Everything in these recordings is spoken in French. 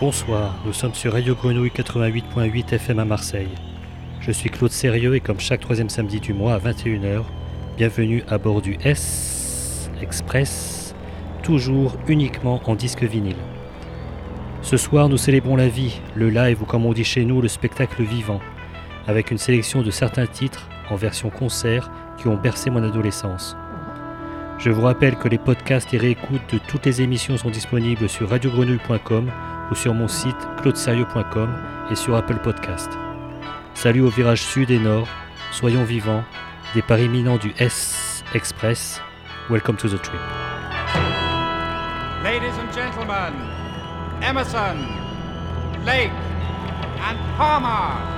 Bonsoir, nous sommes sur Radio Grenouille 88.8 FM à Marseille. Je suis Claude Sérieux et comme chaque troisième samedi du mois à 21h, bienvenue à bord du S Express, toujours uniquement en disque vinyle. Ce soir, nous célébrons la vie, le live ou comme on dit chez nous, le spectacle vivant, avec une sélection de certains titres en version concert qui ont bercé mon adolescence. Je vous rappelle que les podcasts et réécoutes de toutes les émissions sont disponibles sur radiogrenouille.com ou sur mon site claudeserio.com et sur Apple Podcast. Salut au virage sud et nord, soyons vivants, départ imminent du S Express, welcome to the trip. Ladies and gentlemen, Emerson, Lake, and Palmer.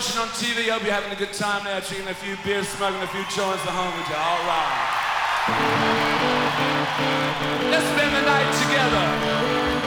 Watching on TV. I Hope you're having a good time there, drinking a few beers, smoking a few joints at home with you. All right. Let's spend the night together.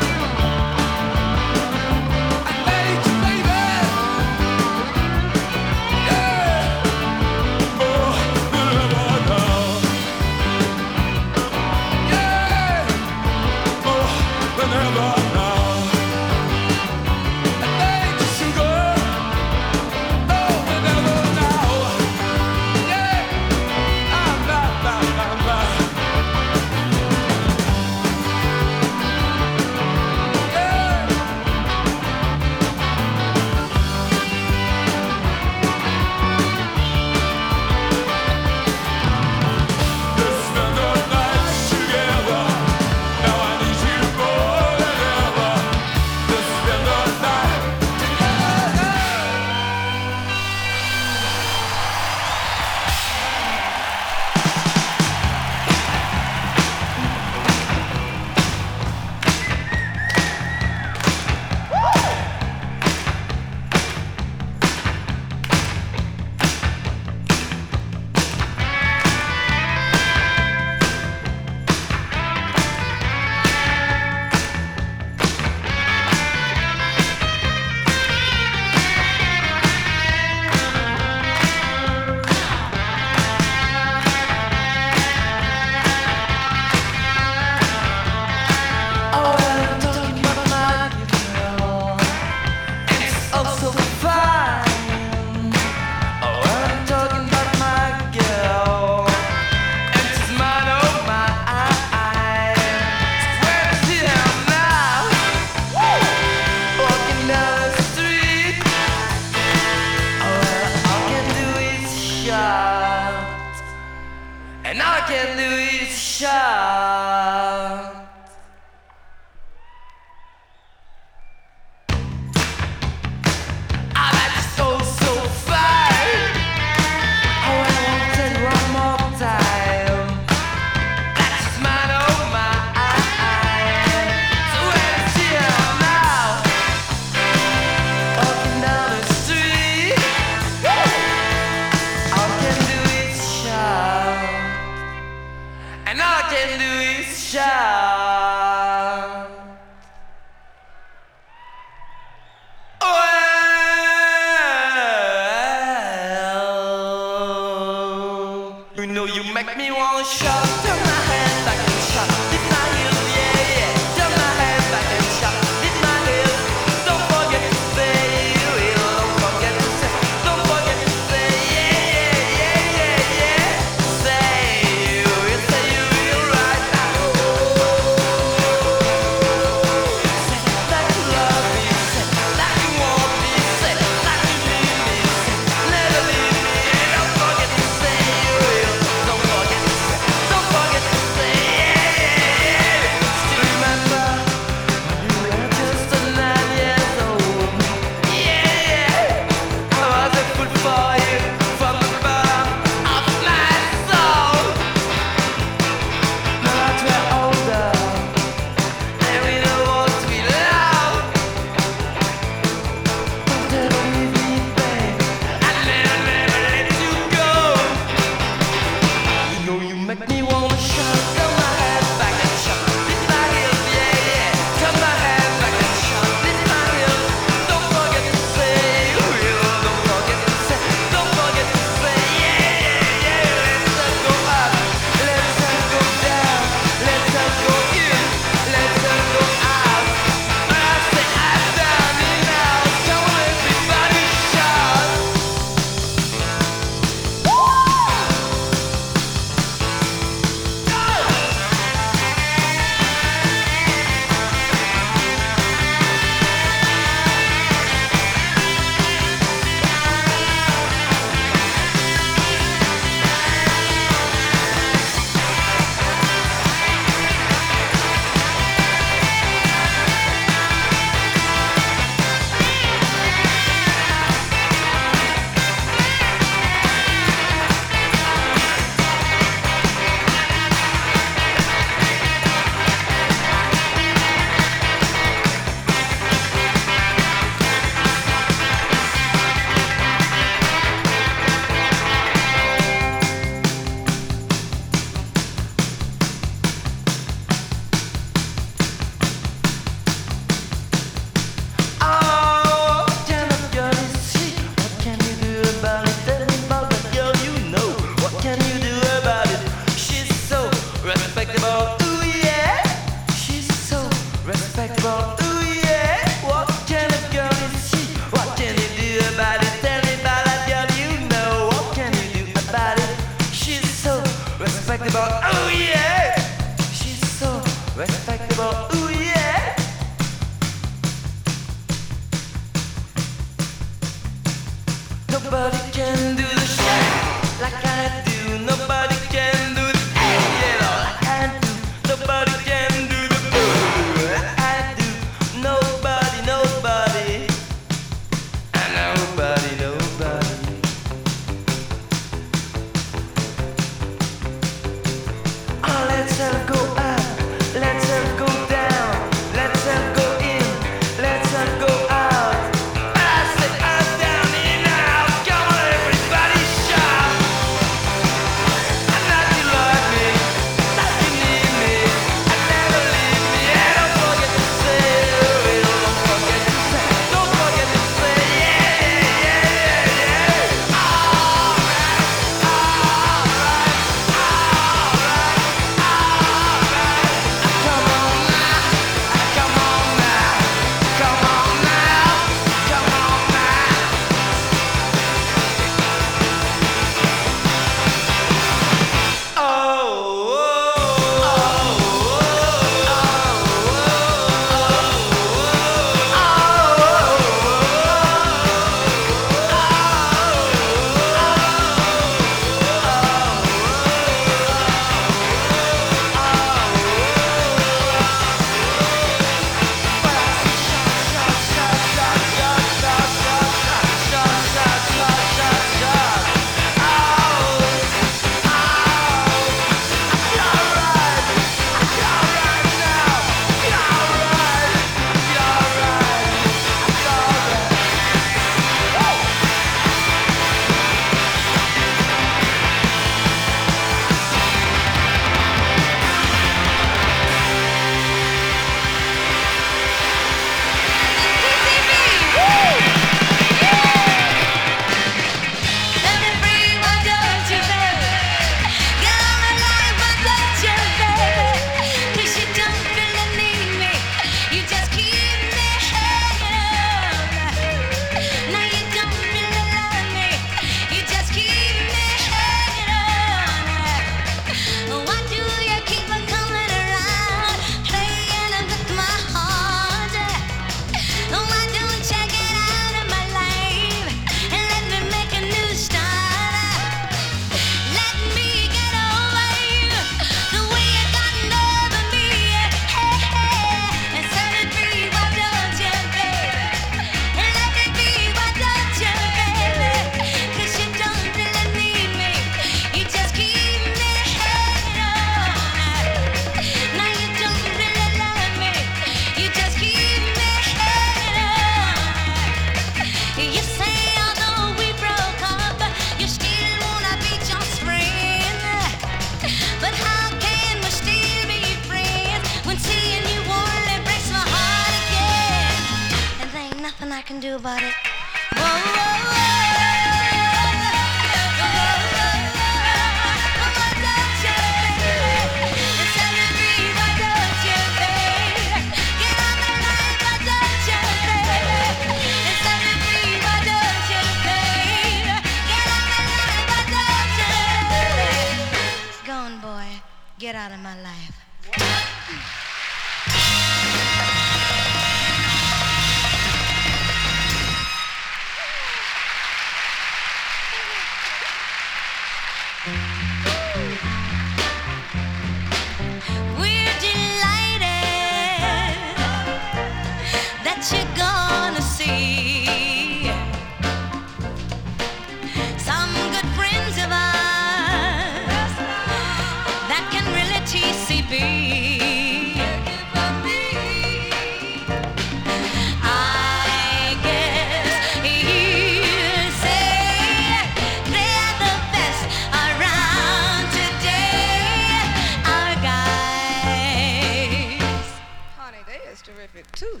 Too.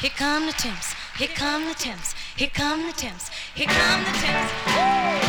Here come the temps, here come the temps, here come the temps, here come the temps.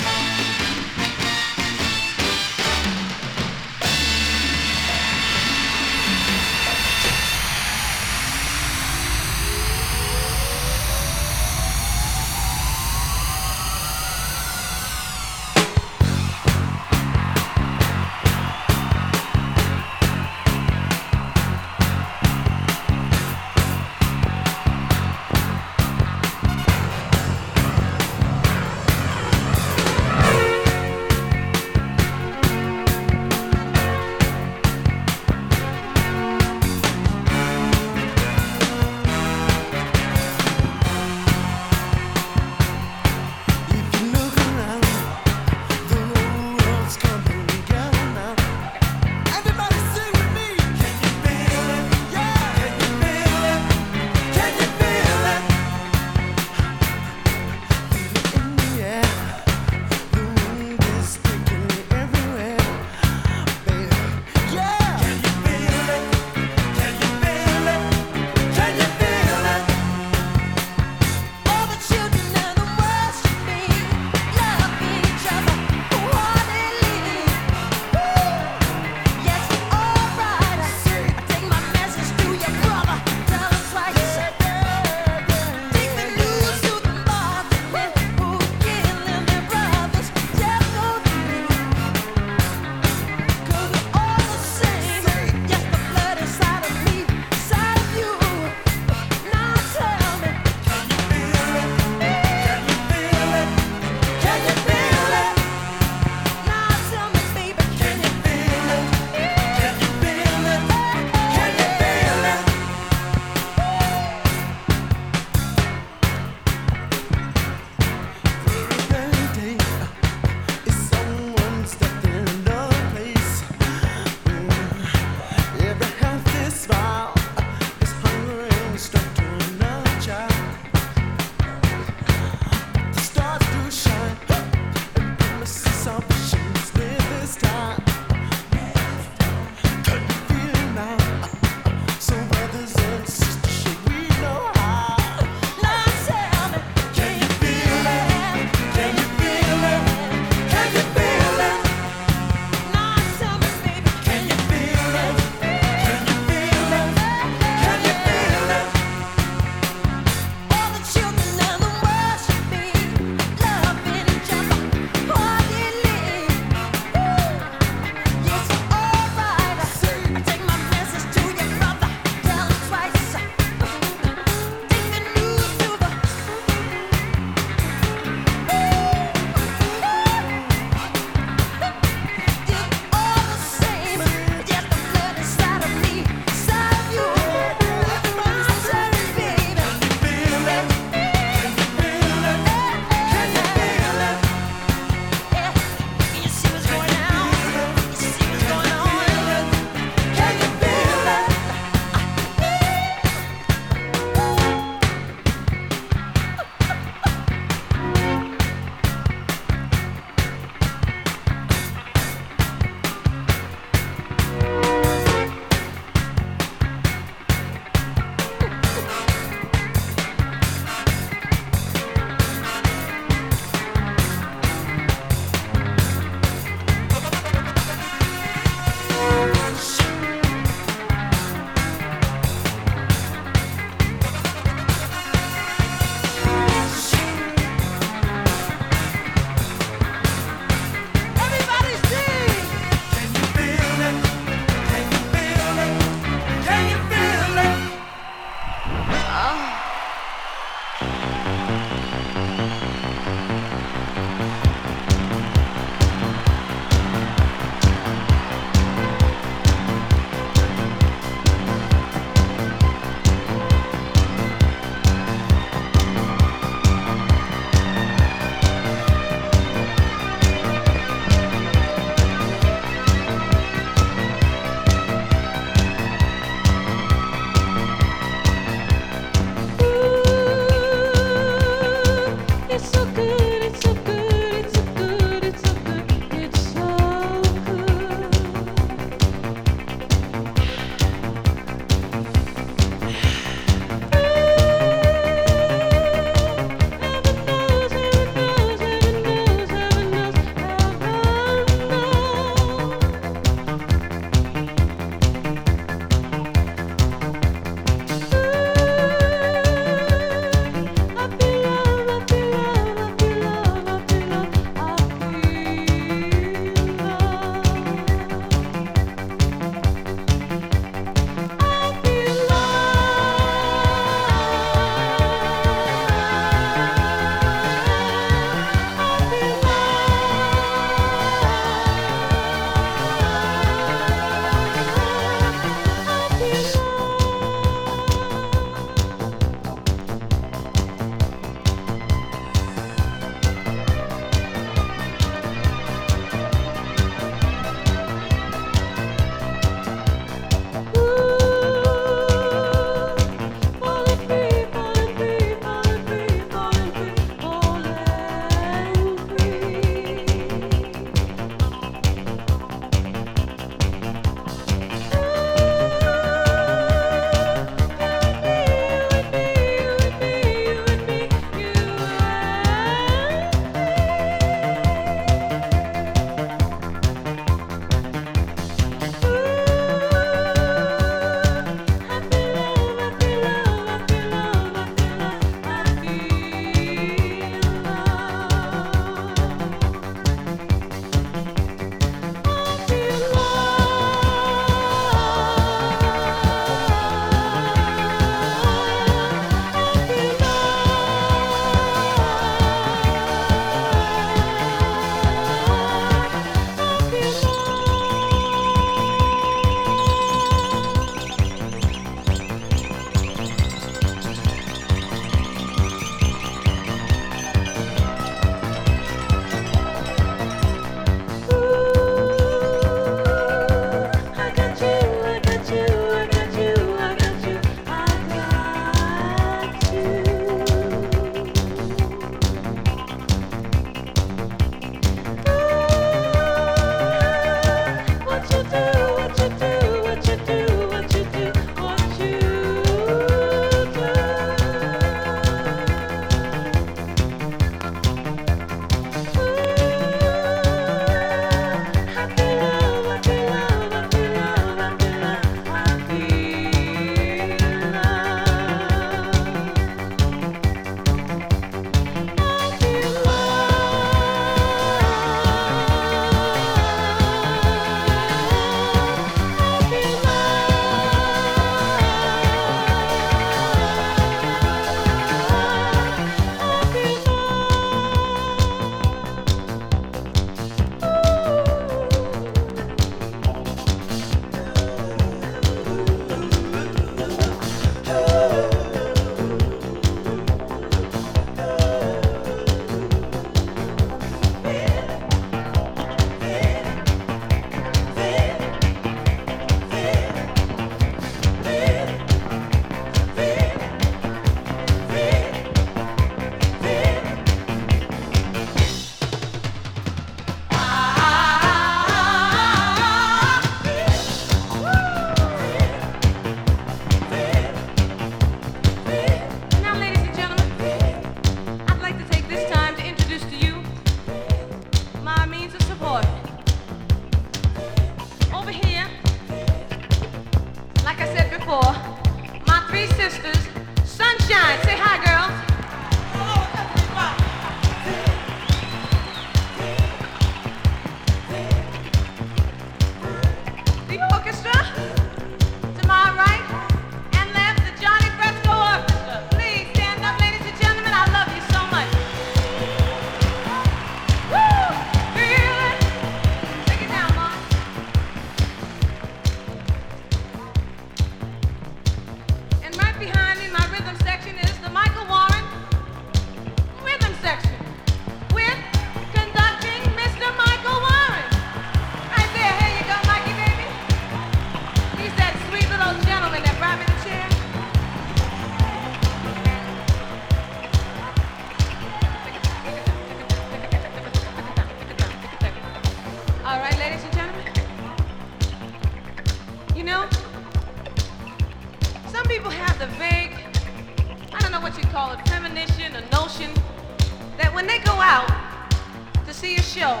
see a show,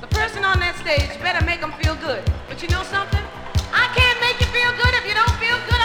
the person on that stage better make them feel good. But you know something? I can't make you feel good if you don't feel good.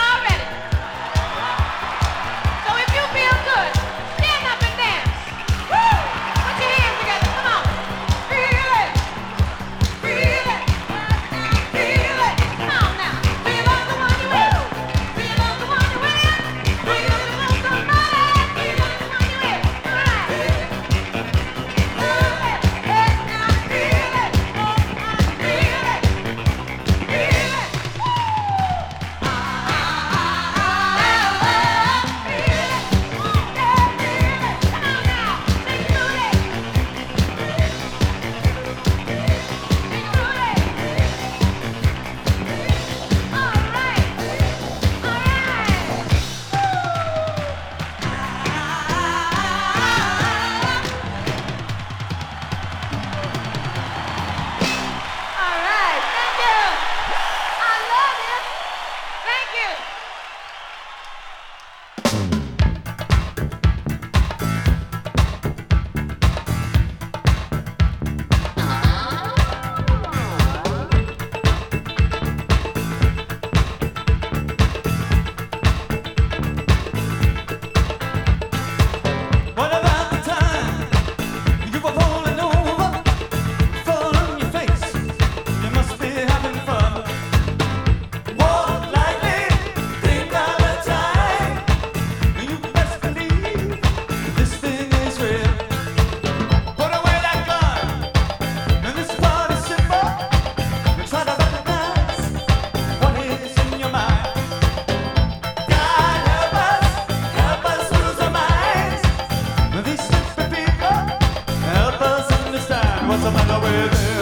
the matter with it?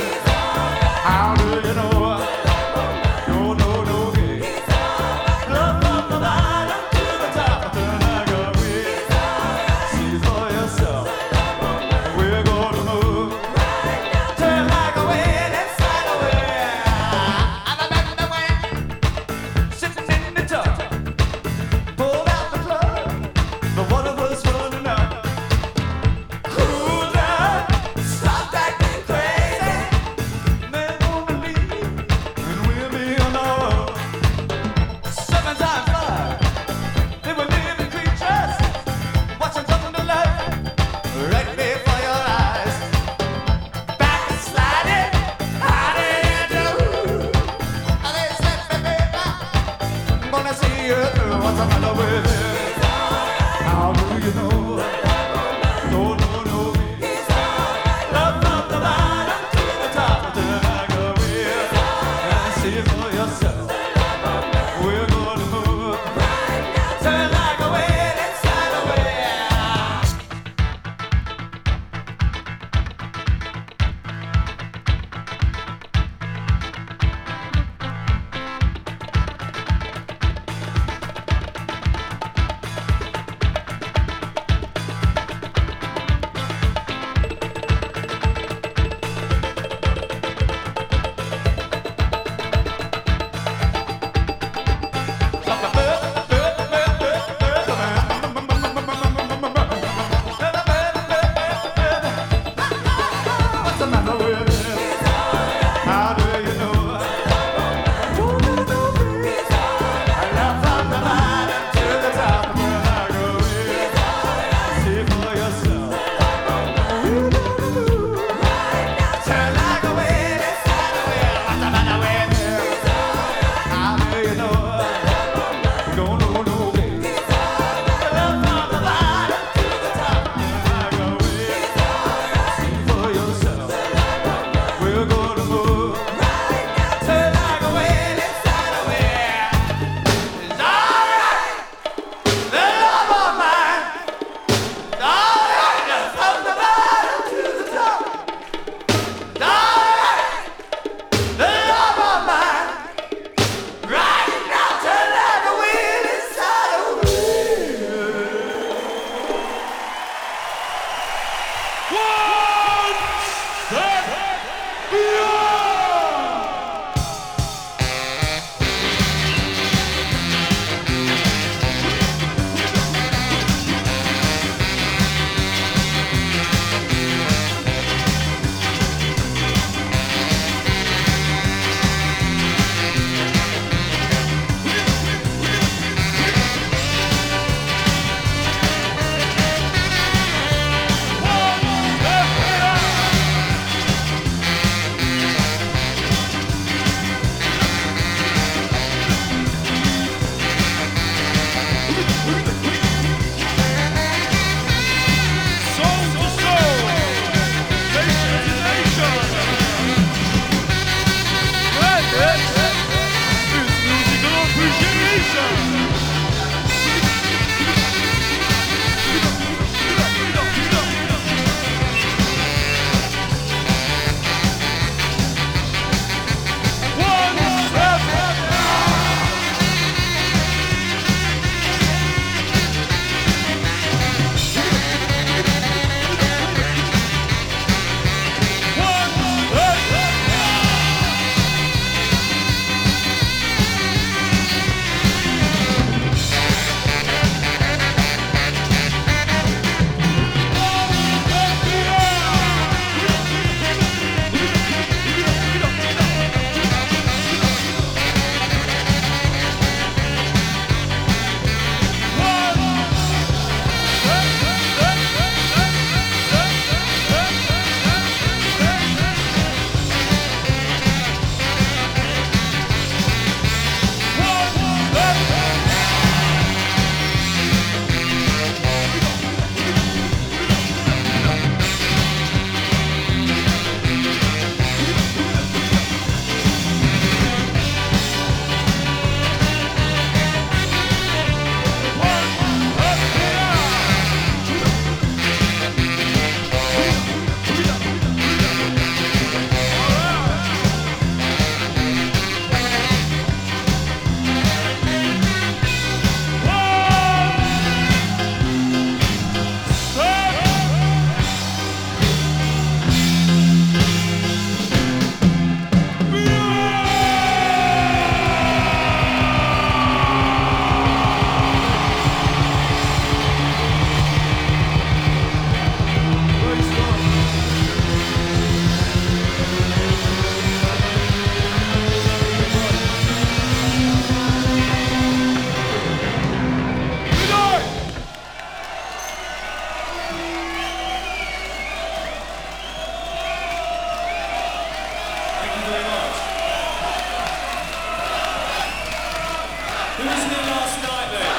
Who was here last night then?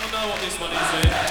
You'll know what this one is. Eh?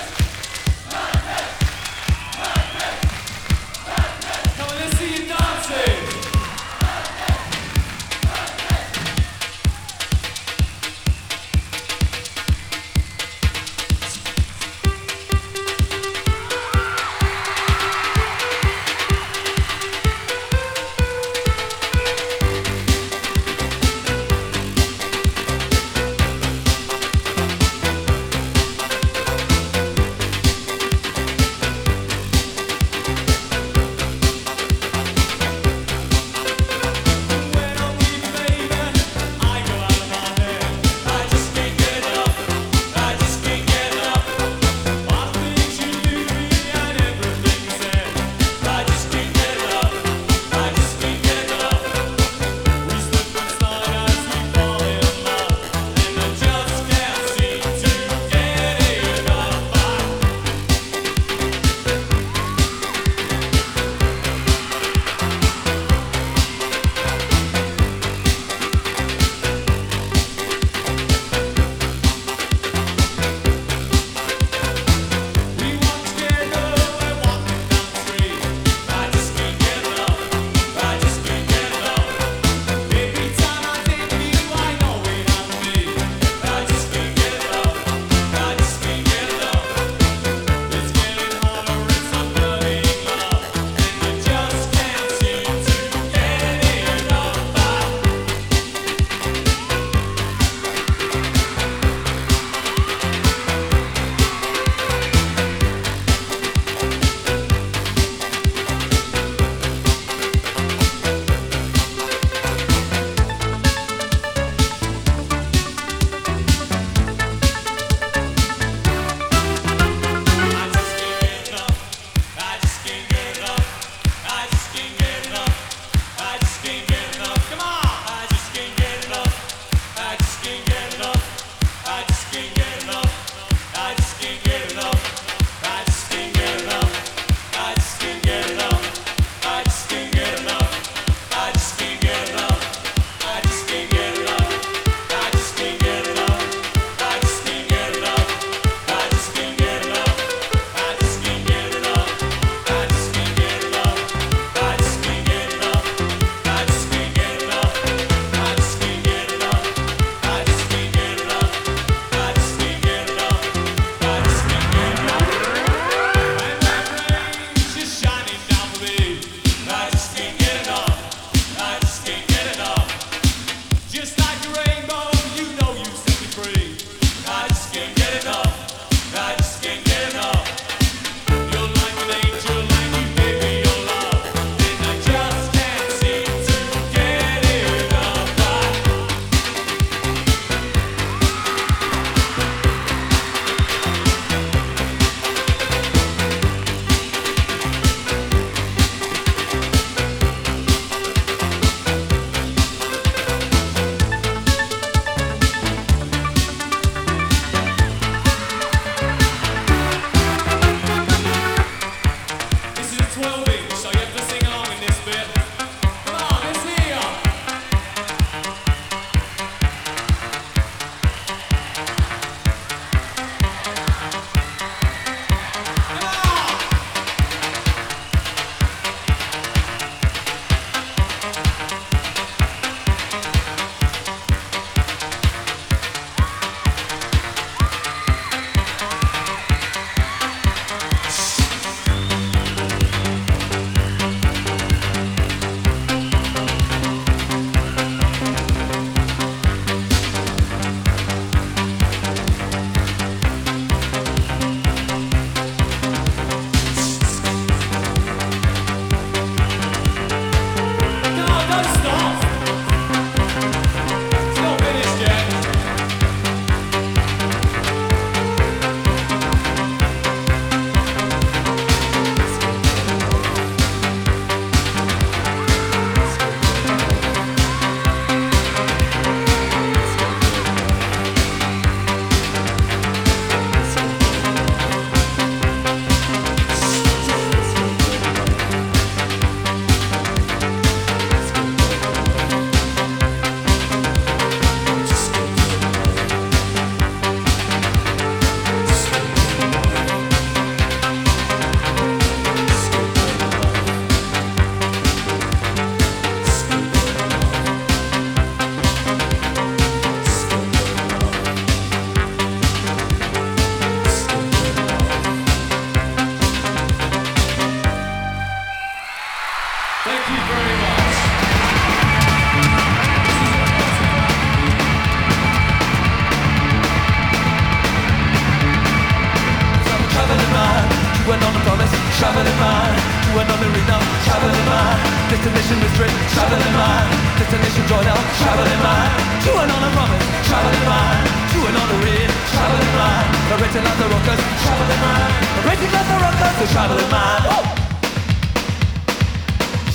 rockers, shovel in mine. Racing like the rockers, shovel in mine.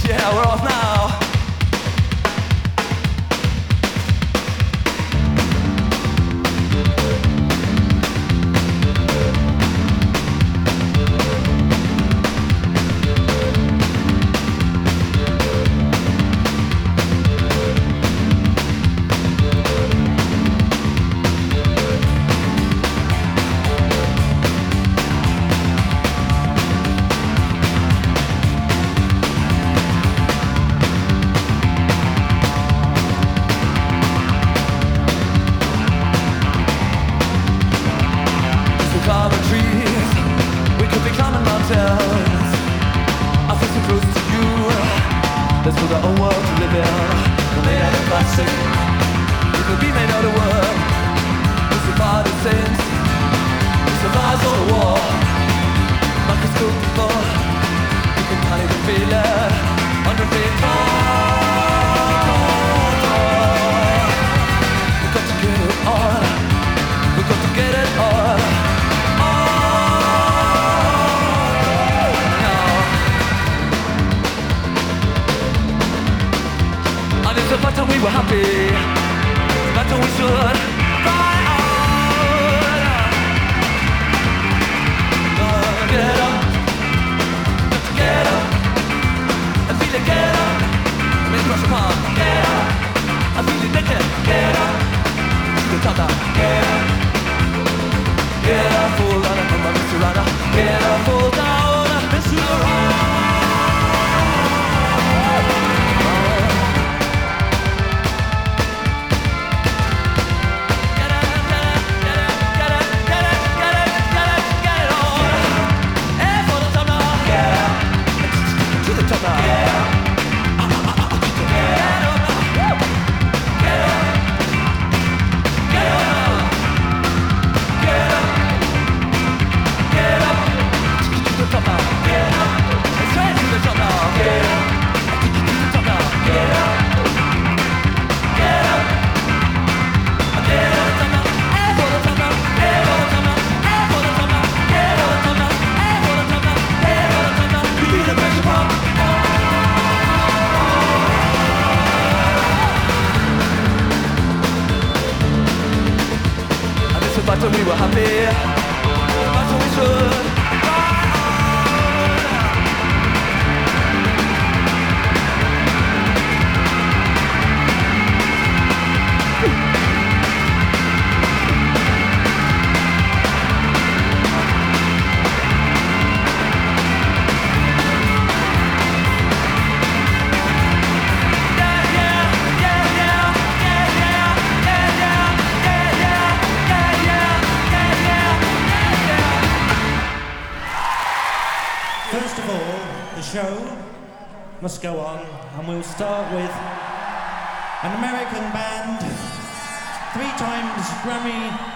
Yeah, we're off now.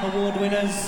Award winners.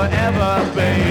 forever, baby.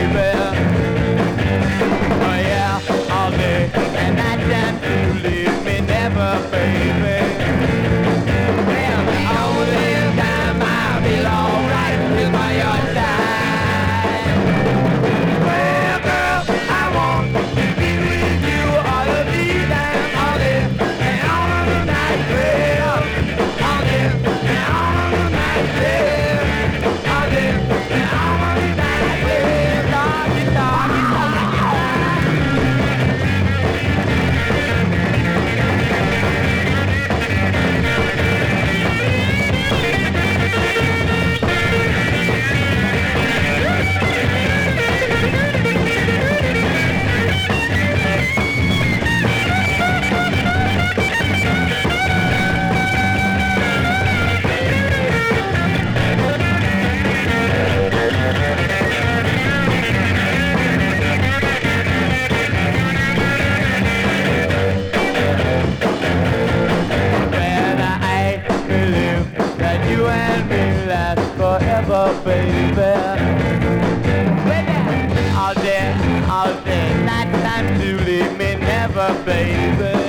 All day, all day, night time to leave me never, baby.